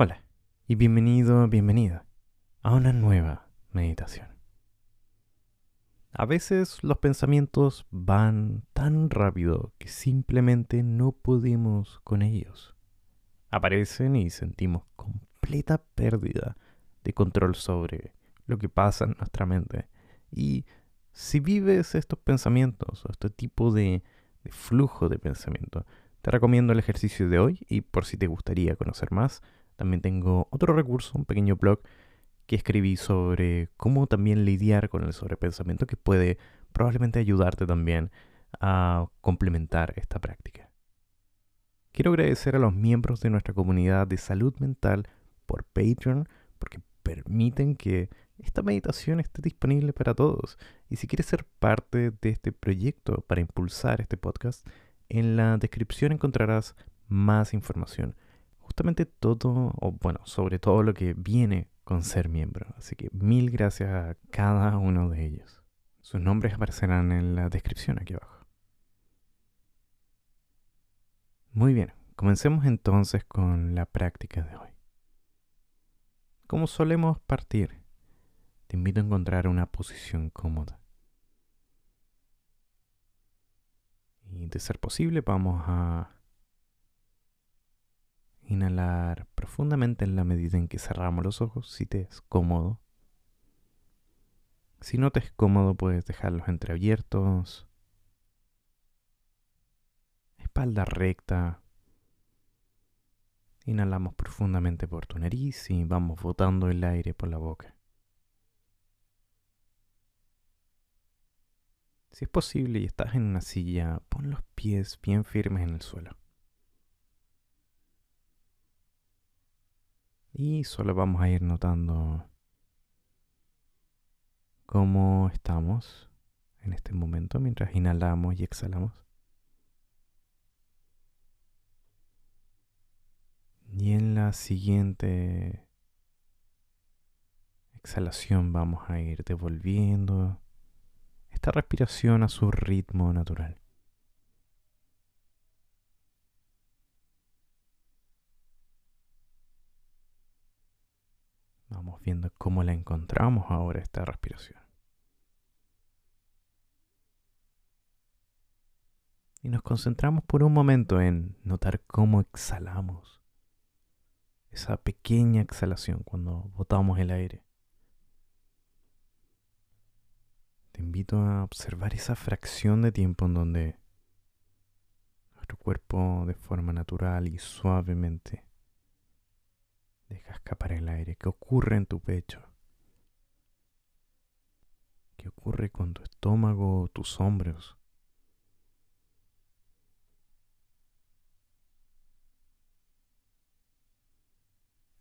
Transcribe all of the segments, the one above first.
Hola y bienvenido, bienvenida a una nueva meditación. A veces los pensamientos van tan rápido que simplemente no podemos con ellos. Aparecen y sentimos completa pérdida de control sobre lo que pasa en nuestra mente. Y si vives estos pensamientos o este tipo de, flujo de pensamiento, te recomiendo el ejercicio de hoy y por si te gustaría conocer más, también tengo otro recurso, un pequeño blog que escribí sobre cómo también lidiar con el sobrepensamiento que puede probablemente ayudarte también a complementar esta práctica. Quiero agradecer a los miembros de nuestra comunidad de salud mental por Patreon porque permiten que esta meditación esté disponible para todos. Y si quieres ser parte de este proyecto para impulsar este podcast, en la descripción encontrarás más información todo, o bueno, sobre todo lo que viene con ser miembro. Así que mil gracias a cada uno de ellos. Sus nombres aparecerán en la descripción aquí abajo. Muy bien, comencemos entonces con la práctica de hoy. Como solemos partir, te invito a encontrar una posición cómoda. Y de ser posible, vamos a Inhalar profundamente en la medida en que cerramos los ojos, si te es cómodo. Si no te es cómodo, puedes dejarlos entreabiertos. Espalda recta. Inhalamos profundamente por tu nariz y vamos botando el aire por la boca. Si es posible y estás en una silla, pon los pies bien firmes en el suelo. Y solo vamos a ir notando cómo estamos en este momento mientras inhalamos y exhalamos. Y en la siguiente exhalación vamos a ir devolviendo esta respiración a su ritmo natural. Viendo cómo la encontramos ahora esta respiración. Y nos concentramos por un momento en notar cómo exhalamos. Esa pequeña exhalación cuando botamos el aire. Te invito a observar esa fracción de tiempo en donde nuestro cuerpo de forma natural y suavemente Deja escapar el aire. ¿Qué ocurre en tu pecho? ¿Qué ocurre con tu estómago, tus hombros?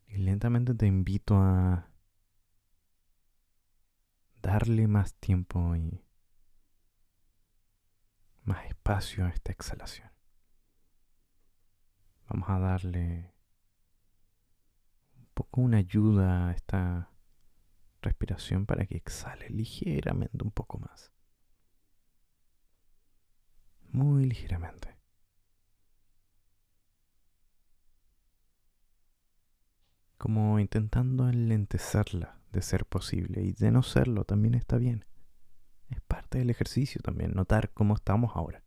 Y lentamente te invito a darle más tiempo y más espacio a esta exhalación. Vamos a darle poco una ayuda a esta respiración para que exhale ligeramente un poco más. Muy ligeramente. Como intentando enlentecerla de ser posible y de no serlo también está bien. Es parte del ejercicio también, notar cómo estamos ahora.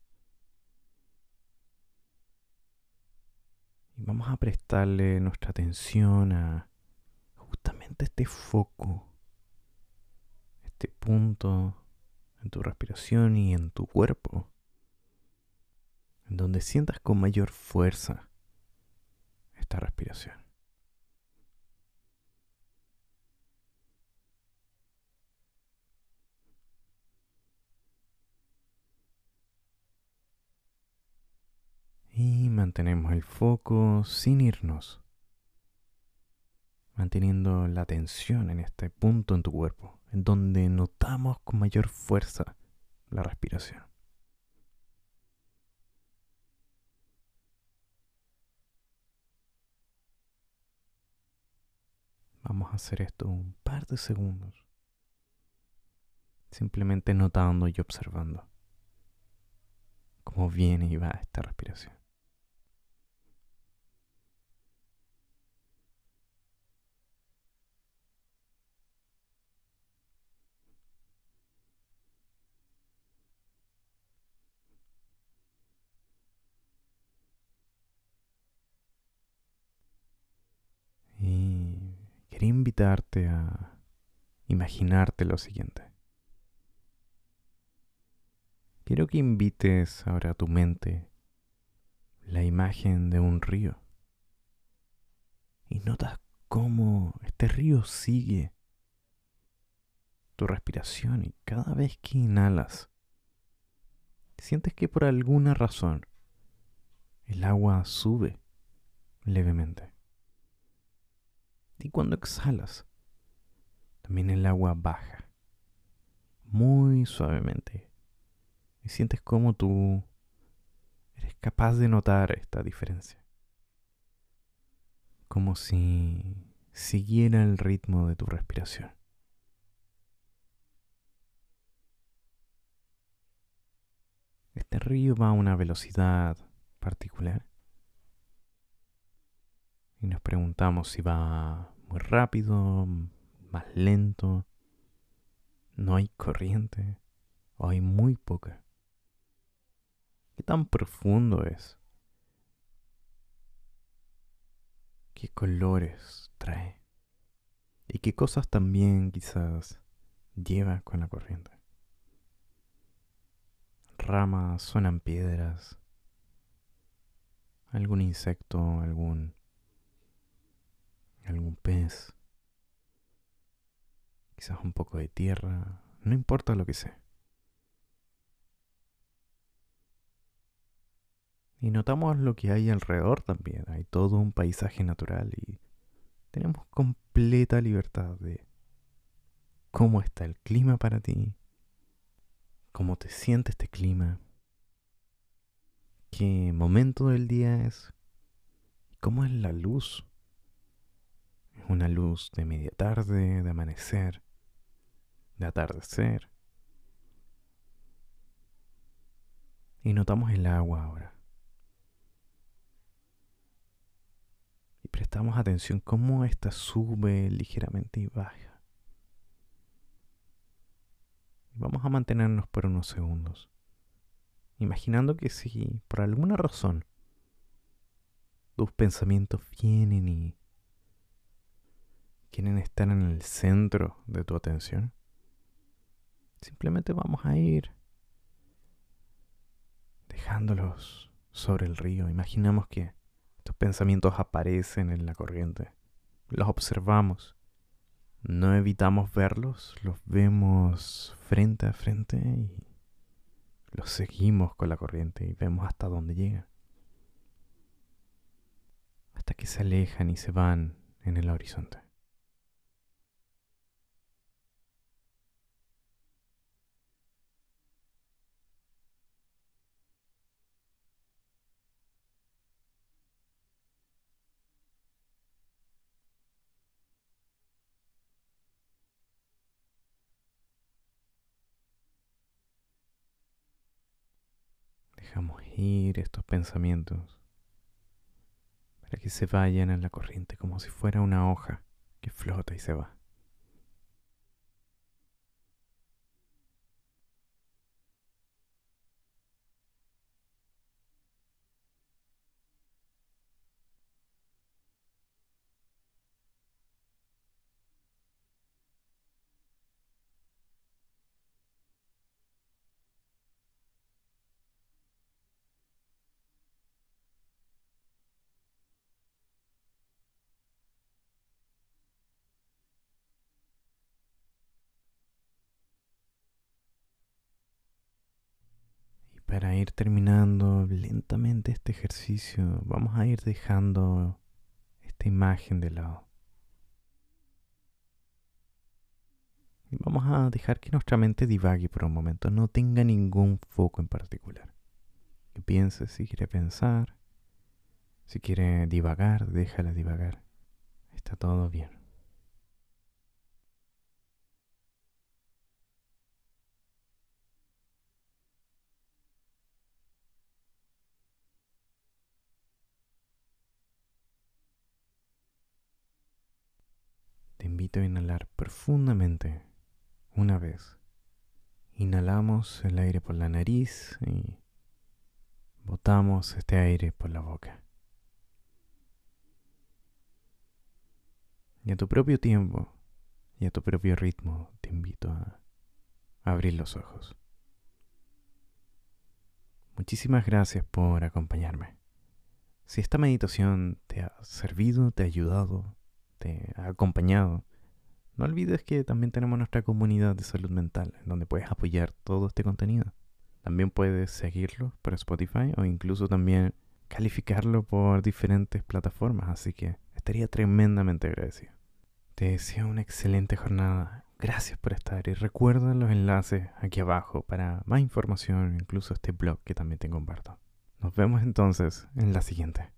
Y vamos a prestarle nuestra atención a justamente este foco, este punto en tu respiración y en tu cuerpo, en donde sientas con mayor fuerza esta respiración. Y mantenemos el foco sin irnos, manteniendo la atención en este punto en tu cuerpo, en donde notamos con mayor fuerza la respiración. Vamos a hacer esto un par de segundos, simplemente notando y observando cómo viene y va esta respiración. Quería invitarte a imaginarte lo siguiente. Quiero que invites ahora a tu mente la imagen de un río. Y notas cómo este río sigue tu respiración y cada vez que inhalas, sientes que por alguna razón el agua sube levemente. Y cuando exhalas, también el agua baja muy suavemente. Y sientes como tú eres capaz de notar esta diferencia. Como si siguiera el ritmo de tu respiración. Este río va a una velocidad particular. Y nos preguntamos si va muy rápido, más lento, no hay corriente o hay muy poca. ¿Qué tan profundo es? ¿Qué colores trae? ¿Y qué cosas también quizás lleva con la corriente? Ramas, suenan piedras, algún insecto, algún algún pez, quizás un poco de tierra, no importa lo que sea. Y notamos lo que hay alrededor también. Hay todo un paisaje natural y tenemos completa libertad de cómo está el clima para ti, cómo te siente este clima, qué momento del día es, cómo es la luz. Una luz de media tarde, de amanecer, de atardecer. Y notamos el agua ahora. prestamos atención cómo ésta sube ligeramente y baja. Vamos a mantenernos por unos segundos, imaginando que si por alguna razón tus pensamientos vienen y quieren estar en el centro de tu atención, simplemente vamos a ir dejándolos sobre el río. Imaginamos que estos pensamientos aparecen en la corriente. Los observamos. No evitamos verlos, los vemos frente a frente y los seguimos con la corriente y vemos hasta dónde llega. Hasta que se alejan y se van en el horizonte. Dejamos ir estos pensamientos para que se vayan en la corriente como si fuera una hoja que flota y se va. para ir terminando lentamente este ejercicio, vamos a ir dejando esta imagen de lado. Vamos a dejar que nuestra mente divague por un momento, no tenga ningún foco en particular. Piense si quiere pensar, si quiere divagar, déjala divagar. Está todo bien. Invito a inhalar profundamente una vez. Inhalamos el aire por la nariz y botamos este aire por la boca. Y a tu propio tiempo y a tu propio ritmo te invito a abrir los ojos. Muchísimas gracias por acompañarme. Si esta meditación te ha servido, te ha ayudado, te ha acompañado, no olvides que también tenemos nuestra comunidad de salud mental, en donde puedes apoyar todo este contenido. También puedes seguirlo por Spotify o incluso también calificarlo por diferentes plataformas, así que estaría tremendamente agradecido. Te deseo una excelente jornada. Gracias por estar y recuerda los enlaces aquí abajo para más información, incluso este blog que también te comparto. Nos vemos entonces en la siguiente.